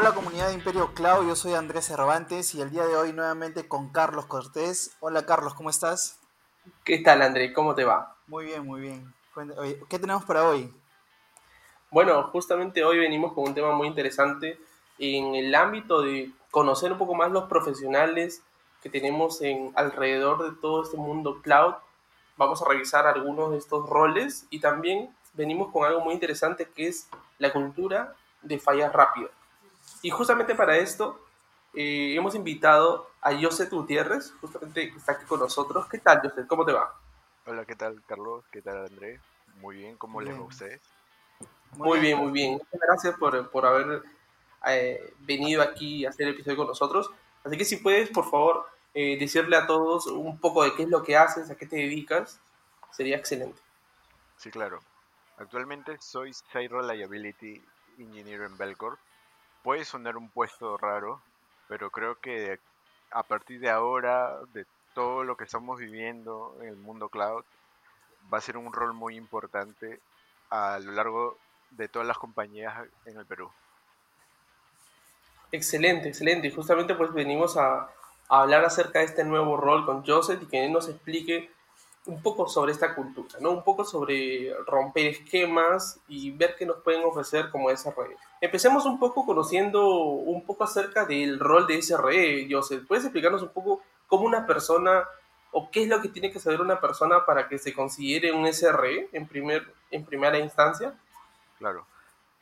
Hola comunidad de Imperio Cloud, yo soy Andrés Cervantes y el día de hoy nuevamente con Carlos Cortés. Hola Carlos, ¿cómo estás? ¿Qué tal Andrés? ¿Cómo te va? Muy bien, muy bien. ¿Qué tenemos para hoy? Bueno, justamente hoy venimos con un tema muy interesante en el ámbito de conocer un poco más los profesionales que tenemos en alrededor de todo este mundo cloud. Vamos a revisar algunos de estos roles y también venimos con algo muy interesante que es la cultura de fallas rápidas. Y justamente para esto eh, hemos invitado a José Gutiérrez, justamente que está aquí con nosotros. ¿Qué tal, José? ¿Cómo te va? Hola, ¿qué tal, Carlos? ¿Qué tal, Andrés? Muy bien, ¿cómo les va a ustedes? Muy, bien, muy bien. Muchas gracias por, por haber eh, venido aquí a hacer el episodio con nosotros. Así que si puedes, por favor, eh, decirle a todos un poco de qué es lo que haces, a qué te dedicas, sería excelente. Sí, claro. Actualmente soy Site Reliability Engineer en Belcorp. Puede sonar un puesto raro, pero creo que a partir de ahora, de todo lo que estamos viviendo en el mundo cloud, va a ser un rol muy importante a lo largo de todas las compañías en el Perú. Excelente, excelente. Y justamente pues venimos a, a, hablar acerca de este nuevo rol con Joseph y que él nos explique un poco sobre esta cultura, ¿no? Un poco sobre romper esquemas y ver qué nos pueden ofrecer como SRE. Empecemos un poco conociendo un poco acerca del rol de SRE, Joseph. ¿Puedes explicarnos un poco cómo una persona o qué es lo que tiene que saber una persona para que se considere un SRE en, primer, en primera instancia? Claro,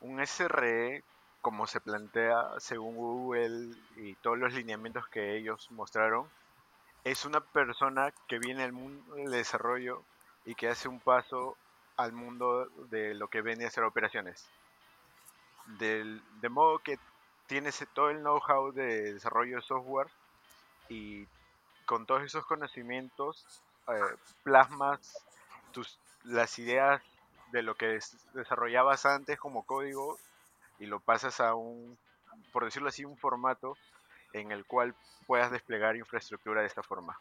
un SRE, como se plantea según Google y todos los lineamientos que ellos mostraron, es una persona que viene al mundo del desarrollo y que hace un paso al mundo de lo que viene a ser operaciones. de modo que tienes todo el know-how de desarrollo de software y con todos esos conocimientos eh, plasmas tus, las ideas de lo que desarrollabas antes como código y lo pasas a un, por decirlo así, un formato en el cual puedas desplegar infraestructura de esta forma.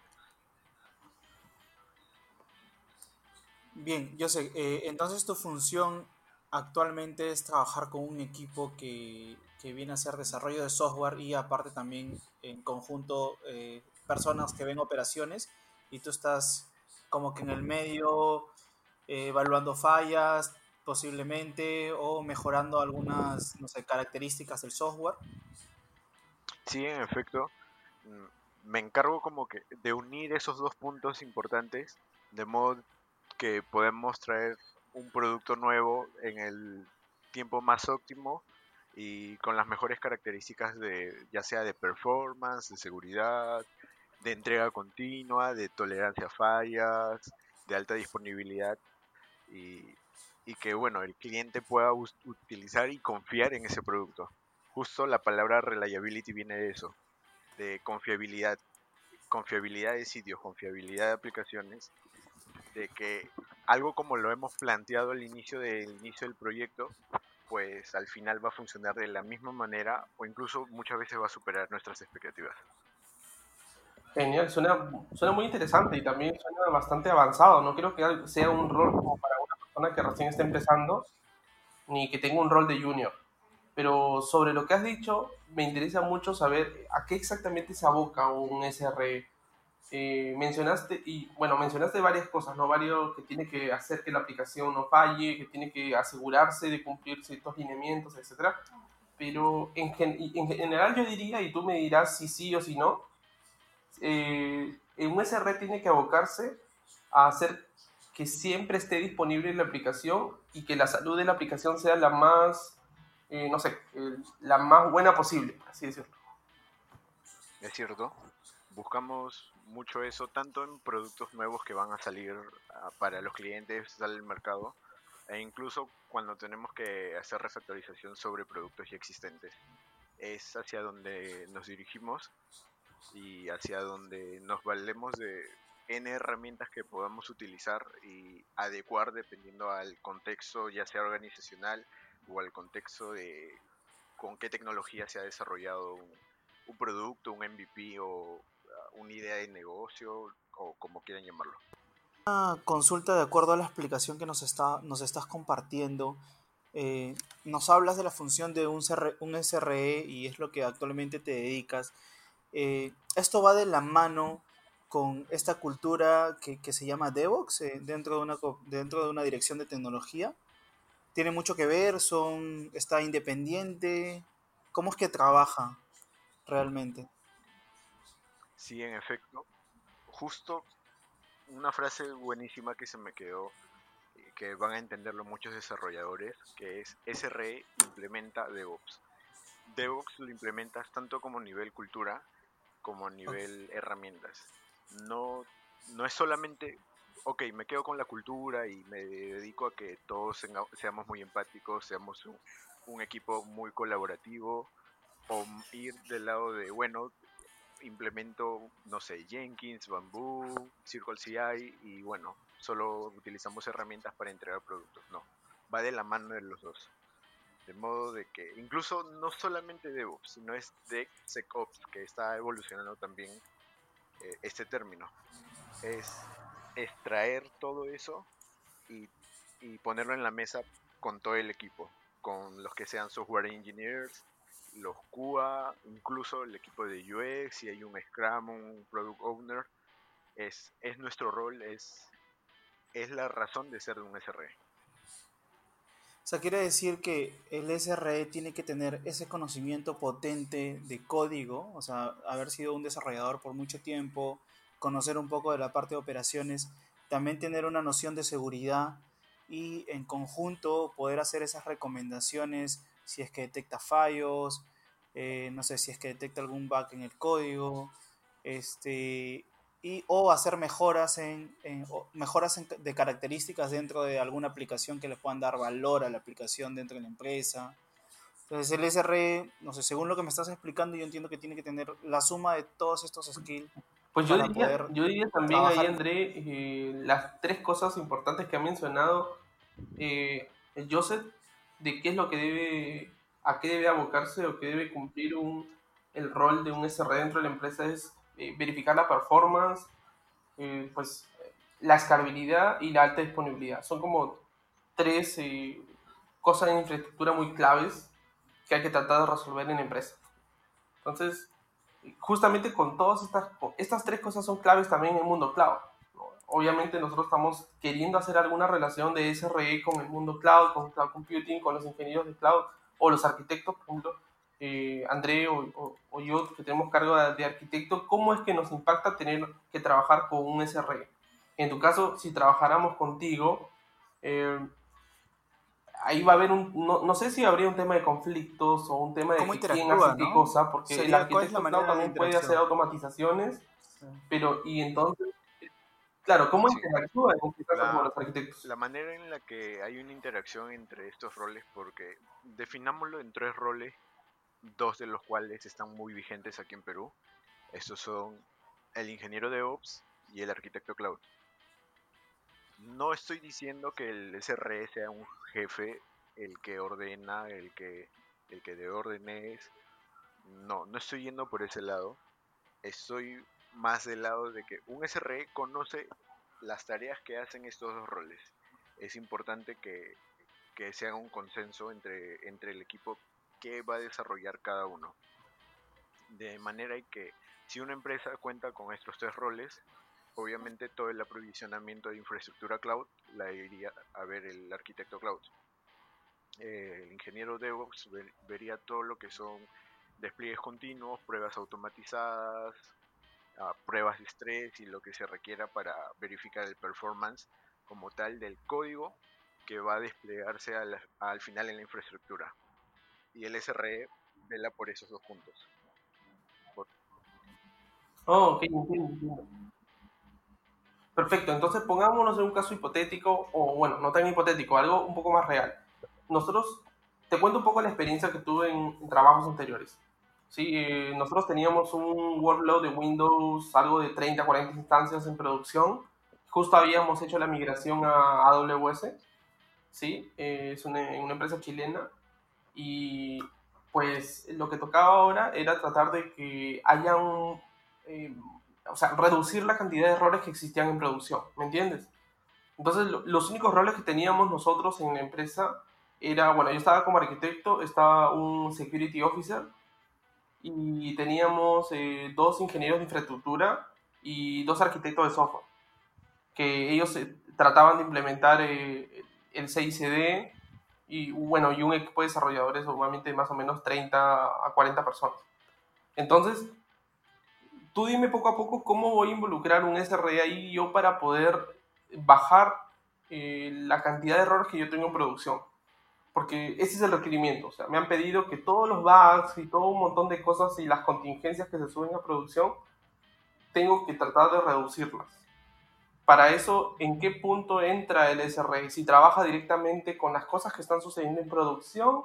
Bien, yo sé, eh, entonces tu función actualmente es trabajar con un equipo que, viene a hacer desarrollo de software y aparte también en conjunto eh, personas que ven operaciones y tú estás como que en el medio eh, evaluando fallas posiblemente o mejorando algunas no sé, características del software. Sí, en efecto. Mm, me encargo como que de unir esos dos puntos importantes, de modo que podemos traer un producto nuevo en el tiempo más óptimo y con las mejores características de ya sea de performance, de seguridad, de entrega continua, de tolerancia a fallas, de alta disponibilidad y, y que bueno, el cliente pueda utilizar y confiar en ese producto justo la palabra reliability viene de eso, de confiabilidad, confiabilidad de sitios, confiabilidad de aplicaciones, de que algo como lo hemos planteado al inicio del inicio del proyecto, pues al final va a funcionar de la misma manera o incluso muchas veces va a superar nuestras expectativas. Genial, suena, suena muy interesante y también suena bastante avanzado. No creo que sea un rol como para una persona que recién está empezando, ni que tenga un rol de junior pero sobre lo que has dicho, me interesa mucho saber a qué exactamente se aboca un SRE. Eh, mencionaste, y bueno, mencionaste varias cosas, ¿no? Varios que tiene que hacer que la aplicación no falle, que tiene que asegurarse de cumplir ciertos lineamientos, etc. Pero en, en general yo diría, y tú me dirás si sí o si no, eh, un SRE tiene que abocarse a hacer que siempre esté disponible la aplicación y que la salud de la aplicación sea la más eh, no sé, la más buena posible, así decirlo. Es cierto, buscamos mucho eso, tanto en productos nuevos que van a salir ah, para los clientes al mercado, e incluso cuando tenemos que hacer refactorización sobre productos ya existentes. Es hacia donde nos dirigimos y hacia donde nos valemos de N herramientas que podamos utilizar y adecuar dependiendo al contexto, ya sea organizacional, o al contexto de con qué tecnología se ha desarrollado un, producto, un MVP o uh, una idea de negocio o como quieran llamarlo. Una consulta de acuerdo a la explicación que nos, está, nos estás compartiendo. eh, nos hablas de la función de un, un, SRE y es lo que actualmente te dedicas. Eh, esto va de la mano con esta cultura que, que se llama DevOps eh, dentro, de una, dentro de una dirección de tecnología. Tiene mucho que ver, son, está independiente. ¿Cómo es que trabaja realmente? Sí, en efecto. Justo una frase buenísima que se me quedó, que van a entenderlo muchos desarrolladores, que es SRE implementa DevOps. DevOps lo implementas tanto como nivel cultura como nivel herramientas. No, no es solamente, ok, me quedo con la cultura y me dedico a que todos seamos muy empáticos, seamos un equipo muy colaborativo, o ir del lado de, bueno, implemento, no sé, Jenkins, Bamboo, Circle CI y bueno, solo utilizamos herramientas para entregar productos. No, va de la mano de los dos. De modo de que incluso no solamente DevOps, sino es DevSecOps, que está evolucionando también eh, este término. Es extraer todo eso y, y ponerlo en la mesa con todo el equipo, con los que sean software engineers, los QA, incluso el equipo de UX, si hay un Scrum, un Product Owner, es, es nuestro rol, es, es la razón de ser de un SRE. O sea, quiere decir que el SRE tiene que tener ese conocimiento potente de código, o sea, haber sido un desarrollador por mucho tiempo, conocer un poco de la parte de operaciones, también tener una noción de seguridad y en conjunto poder hacer esas recomendaciones si es que detecta fallos, eh, no sé si es que detecta algún bug en el código, este, y, o hacer mejoras, en, mejoras de características dentro de alguna aplicación que le puedan dar valor a la aplicación dentro de la empresa. Entonces el SRE, no sé, según lo que me estás explicando, yo entiendo que tiene que tener la suma de todos estos skills. Pues yo diría, yo diría también ahí, André, eh, las tres cosas importantes que ha mencionado eh, Joseph de qué es lo que debe, a qué debe abocarse o qué debe cumplir un, el rol de un SR dentro de la empresa es eh, verificar la performance, eh, pues la escalabilidad y la alta disponibilidad. Son como tres eh, cosas de infraestructura muy claves que hay que tratar de resolver en la empresa. Entonces, justamente con todas estas, estas tres cosas son claves también en el mundo cloud obviamente nosotros estamos queriendo hacer alguna relación de SRE con el mundo cloud, con cloud computing, con los ingenieros de cloud o los arquitectos, por ejemplo, eh, André o, yo que tenemos cargo de, arquitecto, ¿cómo es que nos impacta tener que trabajar con un SRE? En tu caso, si trabajáramos contigo, eh, ahí va a haber un, no, sé si habría un tema de conflictos o un tema de quién hace qué cosa, porque el arquitecto también puede hacer automatizaciones, pero y entonces Claro, ¿cómo interactúa en este caso con los arquitectos? La manera en la que hay una interacción entre estos roles, porque definámoslo en tres roles, dos de los cuales están muy vigentes aquí en Perú. Estos son el ingeniero de Ops y el arquitecto cloud. No estoy diciendo que el SRE sea un jefe, el que ordena, el que, el que de órdenes. No, no estoy yendo por ese lado. Estoy más del lado de que un SRE conoce las tareas que hacen estos dos roles. Es importante que, que se haga un consenso entre, entre el equipo que va a desarrollar cada uno. De manera que si una empresa cuenta con estos tres roles, obviamente todo el aprovisionamiento de infraestructura cloud la iría a ver el arquitecto cloud. Eh, el ingeniero DevOps vería todo lo que son despliegues continuos, pruebas automatizadas, pruebas de estrés y lo que se requiera para verificar el performance como tal del código que va a desplegarse al, al final en la infraestructura. Y el SRE vela por esos dos puntos. Oh, ok, Perfecto, entonces pongámonos en un caso hipotético, o bueno, no tan hipotético, algo un poco más real. Nosotros, te cuento un poco la experiencia que tuve en trabajos anteriores. Sí, eh, nosotros teníamos un workload de Windows, algo de 30, 40 instancias en producción. Justo habíamos hecho la migración a AWS, ¿sí? Eh, es una, una, empresa chilena. Y pues lo que tocaba ahora era tratar de que haya un... Eh, o sea, reducir la cantidad de errores que existían en producción, ¿me entiendes? Entonces, los únicos roles que teníamos nosotros en la empresa era, bueno, yo estaba como arquitecto, estaba un security officer y teníamos eh, dos ingenieros de infraestructura y dos arquitectos de software, que ellos eh, trataban de implementar eh, el CICD y, bueno, y un equipo de desarrolladores, normalmente más o menos 30 a 40 personas. Entonces, tú dime poco a poco cómo voy a involucrar un ahí yo para poder bajar la cantidad de errores que yo tengo en producción porque ese es el requerimiento. O sea, me han pedido que todos los bugs y todo un montón de cosas y las contingencias que se suben a producción, tengo que tratar de reducirlas. Para eso, ¿en qué punto entra el SRE? Si trabaja directamente con las cosas que están sucediendo en producción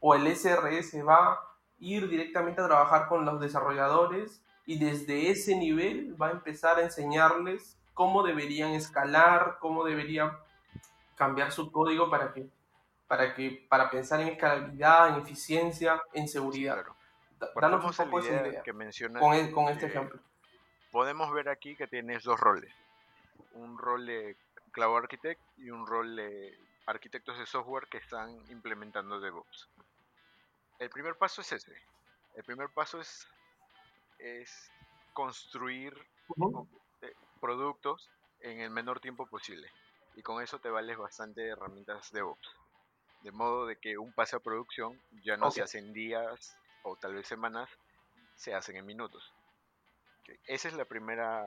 o el SRE se va a ir directamente a trabajar con los desarrolladores y desde ese nivel va a empezar a enseñarles cómo deberían escalar, cómo deberían cambiar su código para que para, que, para pensar en escalabilidad, en eficiencia, en seguridad. Danos un poco esa idea que con, e, con este ejemplo. Podemos ver aquí que tienes dos roles. Un rol de Cloud Architect y un rol de arquitectos de software que están implementando DevOps. El primer paso es ese. El primer paso es, es construir eh, productos en el menor tiempo posible. Y con eso te vales bastante de herramientas DevOps de modo de que un pase a producción ya no se hace en días o tal vez semanas, se hacen en minutos. Esa es la primera,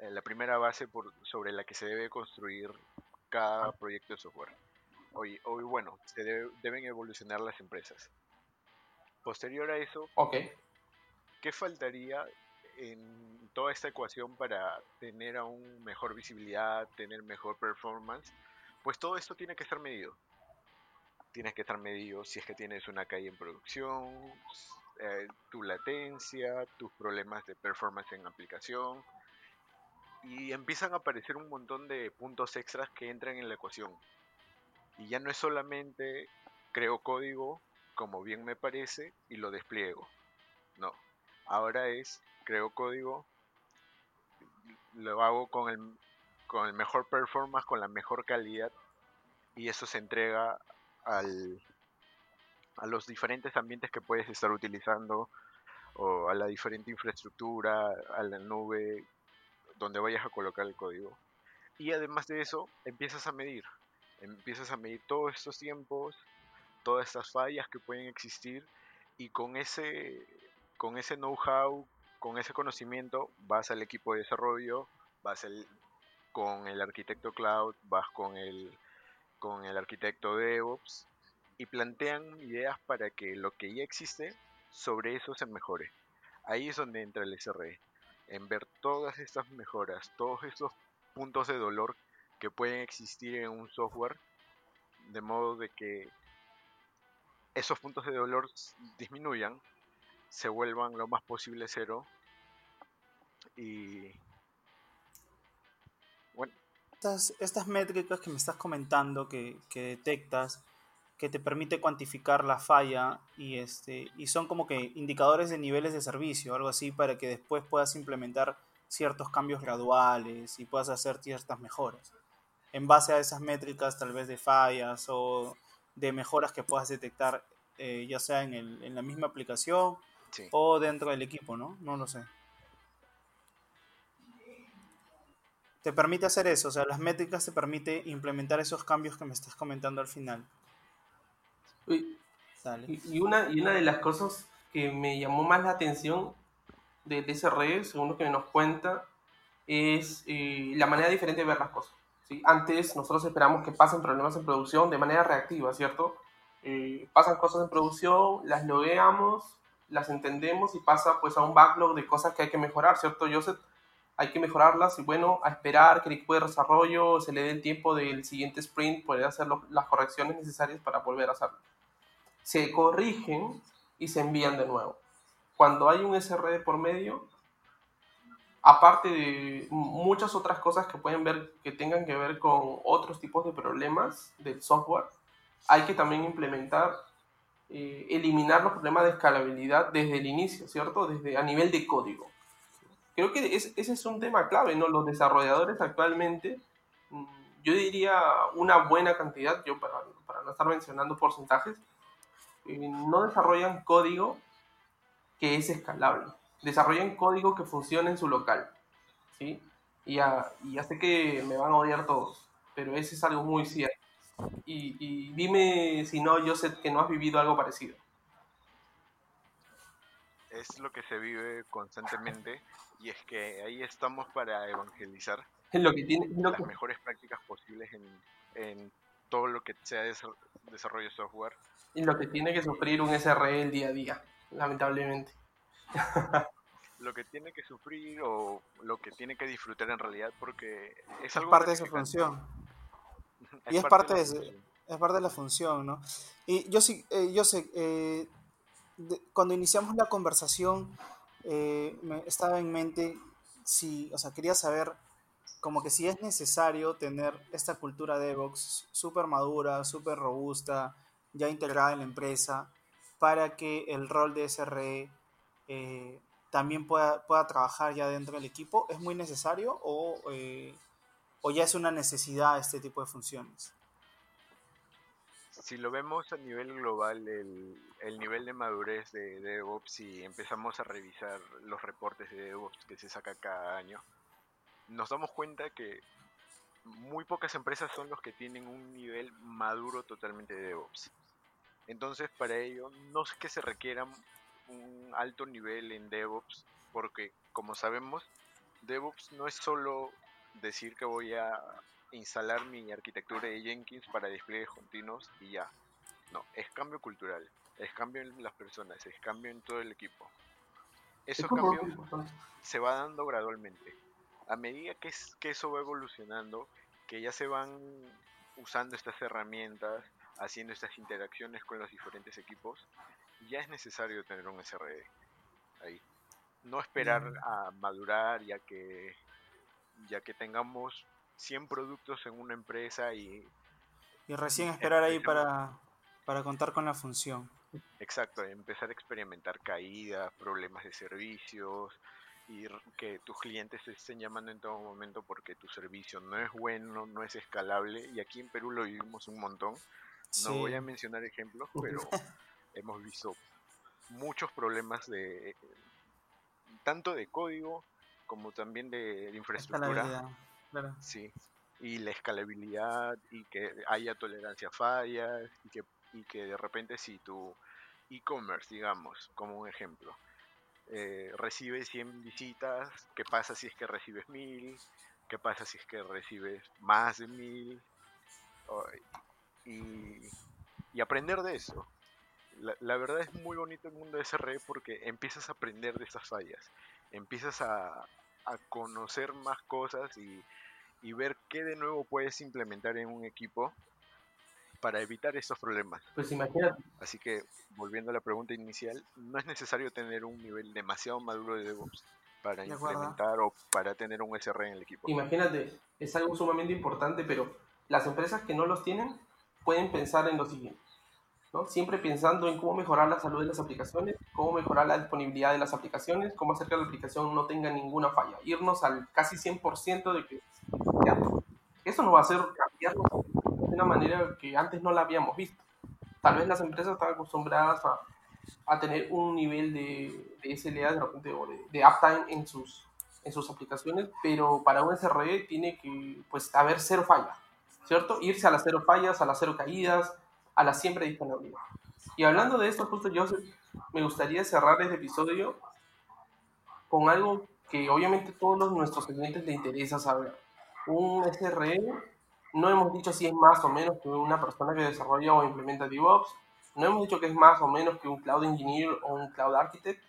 eh, la primera base por, sobre la que se debe construir cada proyecto de software. Hoy, hoy bueno, se deben evolucionar las empresas. Posterior a eso, ¿qué faltaría en toda esta ecuación para tener aún mejor visibilidad, tener mejor performance? Pues todo esto tiene que estar medido tienes que estar medido si es que tienes una calle en producción, eh, tu latencia, tus problemas de performance en aplicación. Y empiezan a aparecer un montón de puntos extras que entran en la ecuación. Y ya no es solamente creo código, como bien me parece, y lo despliego. No. Ahora es creo código, lo hago con el, con el mejor performance, con la mejor calidad, y eso se entrega al, a los diferentes ambientes que puedes estar utilizando o a la diferente infraestructura, a la nube, donde vayas a colocar el código. Y además de eso, empiezas a medir. Empiezas a medir todos estos tiempos, todas estas fallas que pueden existir y con ese, con ese know-how, con ese conocimiento, vas al equipo de desarrollo, vas con el arquitecto cloud, vas con el con el arquitecto DevOps y plantean ideas para que lo que ya existe sobre eso se mejore. Ahí es donde entra el SRE, en ver todas estas mejoras, todos estos puntos de dolor que pueden existir en un software, de modo de que esos puntos de dolor disminuyan, se vuelvan lo más posible cero y estas, métricas que me estás comentando, que, detectas, que te permite cuantificar la falla y, este, y son como que indicadores de niveles de servicio, algo así, para que después puedas implementar ciertos cambios graduales y puedas hacer ciertas mejoras. En base a esas métricas, tal vez de fallas o de mejoras que puedas detectar, eh, ya sea en, el, en, la misma aplicación o dentro del equipo, ¿no? No lo sé. te permite hacer eso, o sea, las métricas te permite implementar esos cambios que me estás comentando al final. Y, una, y una de las cosas que me llamó más la atención de, ese red, según lo que nos cuenta, es eh, la manera diferente de ver las cosas. ¿sí? Antes nosotros esperamos que pasen problemas en producción de manera reactiva, ¿cierto? Eh, pasan cosas en producción, las logueamos, las entendemos y pasa pues a un backlog de cosas que hay que mejorar, ¿cierto, Joseph? hay que mejorarlas y bueno, a esperar que el equipo de desarrollo se le dé el tiempo del siguiente sprint, poder hacer las correcciones necesarias para volver a hacerlo. Se corrigen y se envían de nuevo. Cuando hay un SRD por medio, aparte de muchas otras cosas que pueden ver que tengan que ver con otros tipos de problemas del software, hay que también implementar, eh, eliminar los problemas de escalabilidad desde el inicio, ¿cierto? Desde a nivel de código creo que ese es un tema clave, ¿no? Los desarrolladores actualmente, mm, yo diría una buena cantidad, yo para, no estar mencionando porcentajes, eh, no desarrollan código que es escalable. Desarrollan código que funcione en su local. ¿sí? Y ya sé que me van a odiar todos, pero ese es algo muy cierto. Y, y dime si no, yo sé que no has vivido algo parecido. Es lo que se vive constantemente y es que ahí estamos para evangelizar Es lo que tiene, lo las que- mejores prácticas posibles en, en todo lo que sea desa- desarrollo de software. y lo que tiene que sufrir un SRE el día a día, lamentablemente. Lo que tiene que sufrir o lo que tiene que disfrutar en realidad porque es Es algo parte de su función. Es y es parte de. Es parte de la función, ¿no? Y yo sí, eh, yo sé, eh, de- cuando iniciamos la conversación, eh, me estaba en mente si, o sea, quería saber como que si es necesario tener esta cultura de DevOps súper madura, súper robusta, ya integrada en la empresa, para que el rol de SRE también pueda, pueda trabajar ya dentro del equipo. ¿Es muy necesario o, eh, o ya es una necesidad este tipo de funciones? Si lo vemos a nivel global, el, el nivel de madurez de, de DevOps y empezamos a revisar los reportes de DevOps que se saca cada año, nos damos cuenta que muy pocas empresas son los que tienen un nivel maduro totalmente de DevOps. Entonces, para ello, no es que se requiera un alto nivel en DevOps, porque como sabemos, DevOps no es solo decir que voy a instalar mi arquitectura de Jenkins para despliegues continuos y ya. No, es cambio cultural, es cambio en las personas, es cambio en todo el equipo. Esos cambios se va dando gradualmente. A medida que, es- que eso va evolucionando, que ya se van usando estas herramientas, haciendo estas interacciones con los diferentes equipos, ya es necesario tener un SRE ahí. No esperar Mm. a madurar ya que ya que tengamos 100 productos en una empresa y Y recién esperar ahí para, para contar con la función. Exacto, empezar a experimentar caídas, problemas de servicios y que tus clientes te estén llamando en todo momento porque tu servicio no es bueno, no es escalable y aquí en Perú lo vivimos un montón. No Sí. voy a mencionar ejemplos, pero hemos visto muchos problemas de tanto de código como también de infraestructura. Escalabilidad, claro. Sí, y la escalabilidad y que haya tolerancia a fallas y que, y que de repente si tu e-commerce, digamos, como un ejemplo, eh, recibe 100 visitas, ¿qué pasa si es que recibes 1000? ¿Qué pasa si es que recibes más de 1000? O- y, y aprender de eso. La, la verdad es muy bonito el mundo de SRE porque empiezas a aprender de esas fallas, empiezas a, a conocer más cosas y, y ver qué de nuevo puedes implementar en un equipo para evitar estos problemas. Pues imagínate, Así que, volviendo a la pregunta inicial, no es necesario tener un nivel demasiado maduro de DevOps para implementar o para tener un SR en el equipo. imagínate, es algo sumamente importante, pero las empresas que no los tienen pueden pensar en lo siguiente, Siempre pensando en cómo mejorar la salud de las aplicaciones, cómo mejorar la disponibilidad de las aplicaciones, cómo hacer que la aplicación no tenga ninguna falla, irnos al casi 100% de que eso nos va a hacer cambiarnos de una manera que antes no la habíamos visto. Tal vez las empresas están acostumbradas a, tener un nivel de, de SLA de o de, uptime en sus, en sus aplicaciones, pero para un SRE tiene que pues haber cero falla, ¿cierto? Irse a las cero fallas, a las cero caídas, a la siempre disponibilidad. Y hablando de esto, justo yo me gustaría cerrar este episodio con algo que obviamente todos nuestros clientes les interesa saber. Un SRE, no hemos dicho si es más o menos que una persona que desarrolla o implementa DevOps, no hemos dicho que es más o menos que un Cloud Engineer o un Cloud Architect,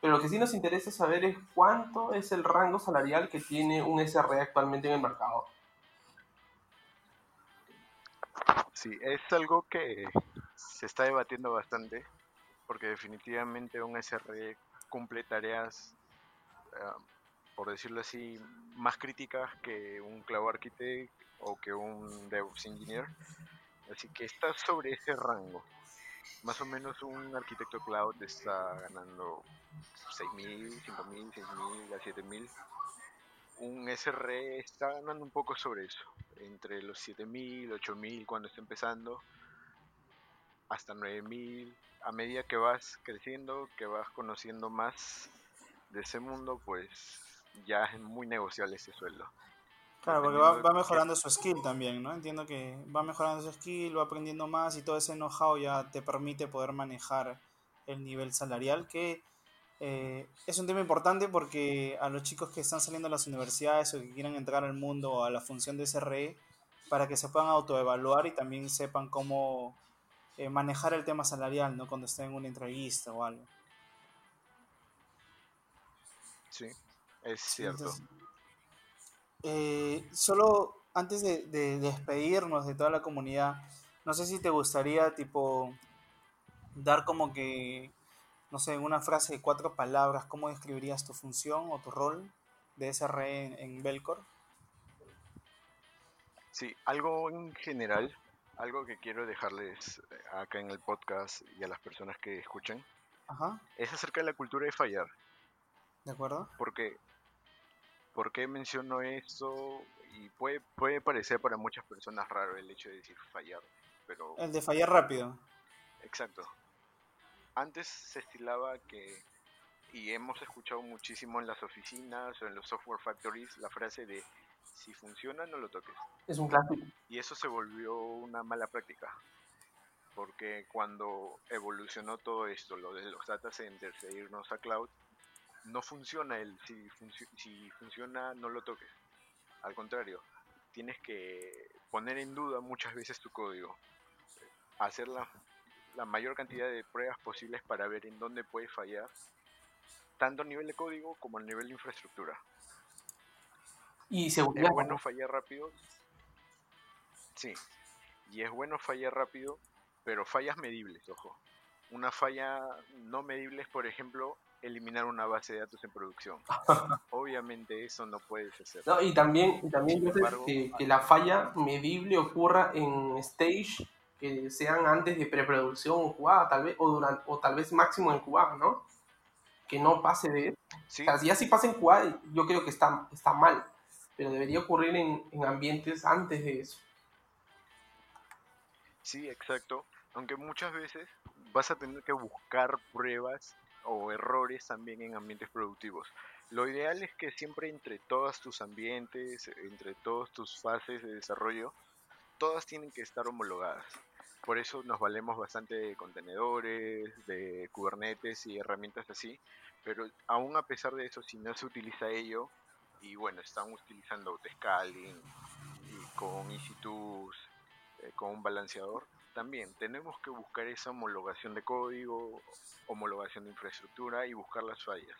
pero lo que sí nos interesa saber es cuánto es el rango salarial que tiene un SRE actualmente en el mercado. Sí, es algo que se está debatiendo bastante, porque definitivamente un SRE cumple tareas, ah, por decirlo así, más críticas que un Cloud Architect o que un DevOps Engineer. Así que está sobre ese rango. Más o menos un arquitecto cloud está ganando 6.000, 5.000, 6.000 a 7.000. Un SRE está ganando un poco sobre eso, entre los 7.000, 8.000 cuando está empezando hasta 9000. A medida que vas creciendo, que vas conociendo más de ese mundo, pues ya es muy negociable ese sueldo. Claro, porque va, va mejorando su skill también, ¿no? Entiendo que va mejorando su skill, va aprendiendo más y todo ese know-how ya te permite poder manejar el nivel salarial, que eh, es un tema importante porque a los chicos que están saliendo de las universidades o que quieran entrar al mundo o a la función de SRE, para que se puedan autoevaluar y también sepan cómo eh, manejar el tema salarial, ¿no? Cuando estén en una entrevista o algo. Sí, es cierto. Eh, solo antes de, de, despedirnos de toda la comunidad, no sé si te gustaría, tipo, dar como que, no sé, en una frase de cuatro palabras, ¿cómo describirías tu función o tu rol de SRE en, en Belcor? Sí, algo en general, algo que quiero dejarles eh, acá en el podcast y a las personas que escuchen, Ajá, es acerca de la cultura de fallar. ¿de acuerdo? Porque, ¿por qué menciono esto? Y puede, puede parecer para muchas personas raro el hecho de decir fallar, pero El de fallar rápido. exacto. Antes se estilaba que, y hemos escuchado muchísimo en las oficinas o en los software factories, la frase de si funciona no lo toques. Es un clásico. Y eso se volvió una mala práctica. Porque cuando evolucionó todo esto, lo de los data centers e irnos a cloud, no funciona el si, funci- si funciona no lo toques. Al contrario, tienes que poner en duda muchas veces tu código. Hacer la, la mayor cantidad de pruebas posibles para ver en dónde puede fallar, tanto a nivel de código como a nivel de infraestructura. Y Es seguridad. bueno fallar rápido. Sí. Y es bueno fallar rápido, pero fallas medibles, ojo. Una falla no medible es, por ejemplo, eliminar una base de datos en producción. Obviamente eso no puedes hacer. No, y también, y también yo sé embargo- que, que la falla medible ocurra en stage que sean antes de preproducción o QA, tal vez, o, durante, o tal vez máximo en QA, ¿no? Que no pase de eso. Sí, O sea, si ya si pasa en QA, yo creo que está, está mal, pero debería ocurrir en, en ambientes antes de eso. sí, exacto. Aunque muchas veces vas a tener que buscar pruebas o errores también en ambientes productivos. Lo ideal es que siempre entre todos tus ambientes, entre todas tus fases de desarrollo, todas tienen que estar homologadas. Por eso nos valemos bastante de contenedores, de Kubernetes y herramientas así. Pero aún a pesar de eso, si no se utiliza ello, y bueno, están utilizando autoscaling y con EC2, eh, con un balanceador, también tenemos que buscar esa homologación de código, homologación de infraestructura y buscar las fallas.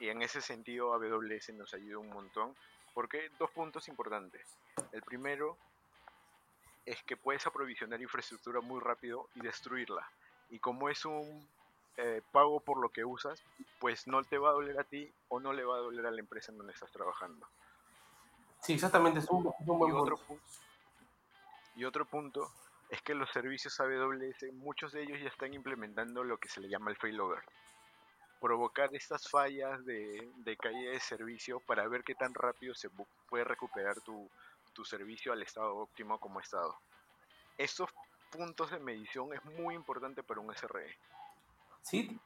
Y en ese sentido AWS nos ayuda un montón, porque dos puntos importantes. El primero es que puedes aprovisionar infraestructura muy rápido y destruirla. Y como es un eh, pago por lo que usas, pues no te va a doler a ti o no le va a doler a la empresa en donde estás trabajando. Sí, exactamente, es un, es un buen Y otro, punto. pu- y otro punto es que los servicios AWS, muchos de ellos ya están implementando lo que se le llama el failover. Provocar estas fallas de, de caída de servicio para ver qué tan rápido se puede recuperar tu, tu servicio al estado óptimo como estado. Estos puntos de medición es muy importante para un SRE. Sí,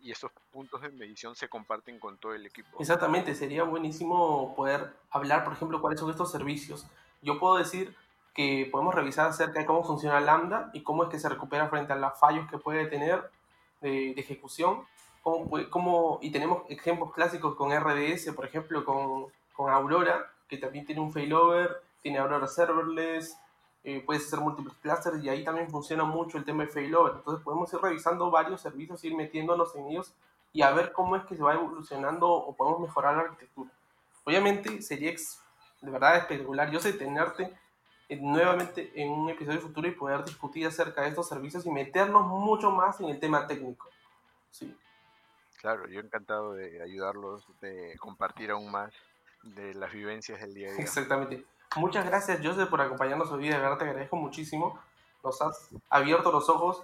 Y estos puntos de medición se comparten con todo el equipo. Exactamente, sería buenísimo poder hablar, por ejemplo, cuáles son estos servicios. Yo puedo decir que podemos revisar acerca de cómo funciona Lambda y cómo es que se recupera frente a los fallos que puede tener de, de ejecución. Cómo- y tenemos ejemplos clásicos con RDS, por ejemplo, con, con Aurora, que también tiene un failover, tiene Aurora Serverless, eh, puedes hacer múltiples clusters y ahí también funciona mucho el tema de failover. Entonces podemos ir revisando varios servicios, ir metiéndonos en ellos y a ver cómo es que se va evolucionando o podemos mejorar la arquitectura. Obviamente sería ex- de verdad espectacular. Yo sé tenerte eh, nuevamente en un episodio futuro y poder discutir acerca de estos servicios y meternos mucho más en el tema técnico. Sí. Claro, yo encantado de ayudarlos, de compartir aún más de las vivencias del día a día. Exactamente. Muchas gracias, Joseph, por acompañarnos hoy día. De verdad te agradezco muchísimo. Nos has abierto los ojos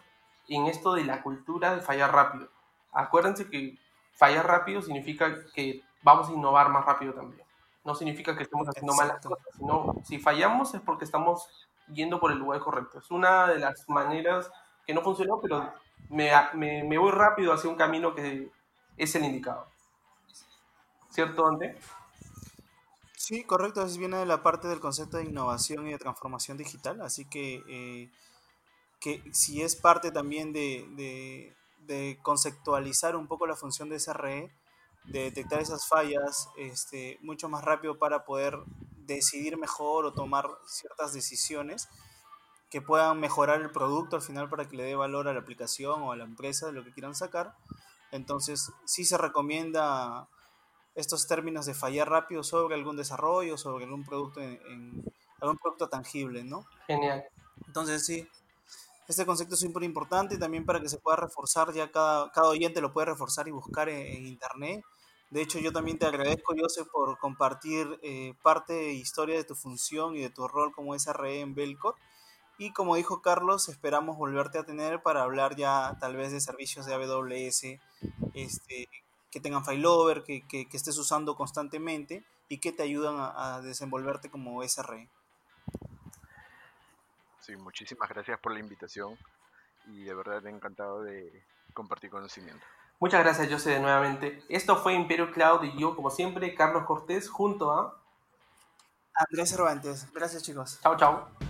en esto de la cultura de fallar rápido. Acuérdense que fallar rápido significa que vamos a innovar más rápido también. No significa que estemos haciendo malas Exacto. cosas, sino si fallamos es porque estamos yendo por el lugar correcto. Es una de las maneras que no funcionó, pero me, me, me voy rápido hacia un camino que es el indicado. ¿Cierto, Ante? Sí, correcto. Eso viene de la parte del concepto de innovación y de transformación digital. Así que, eh, que si es parte también de, de, conceptualizar un poco la función de SRE, de detectar esas fallas este, mucho más rápido para poder decidir mejor o tomar ciertas decisiones que puedan mejorar el producto al final para que le dé valor a la aplicación o a la empresa de lo que quieran sacar. Entonces, sí se recomienda estos términos de fallar rápido sobre algún desarrollo, sobre algún producto en, algún producto tangible, ¿no? Genial. Entonces, sí, este concepto es súper importante también para que se pueda reforzar, ya cada, cada oyente lo puede reforzar y buscar en internet de hecho, yo también te agradezco, Joseph, por compartir eh, parte de historia de tu función y de tu rol como SRE en Belcor. Y como dijo Carlos, esperamos volverte a tener para hablar ya tal vez de servicios de AWS este, que tengan failover, que, que, que estés usando constantemente y que te ayudan a, a desenvolverte como SRE. Sí, muchísimas gracias por la invitación y de verdad encantado de compartir conocimiento. Muchas gracias, José, nuevamente. Esto fue Imperio Cloud y yo, como siempre, Carlos Cortés, junto a Andrés Cervantes. Gracias, chicos. Chao, chao.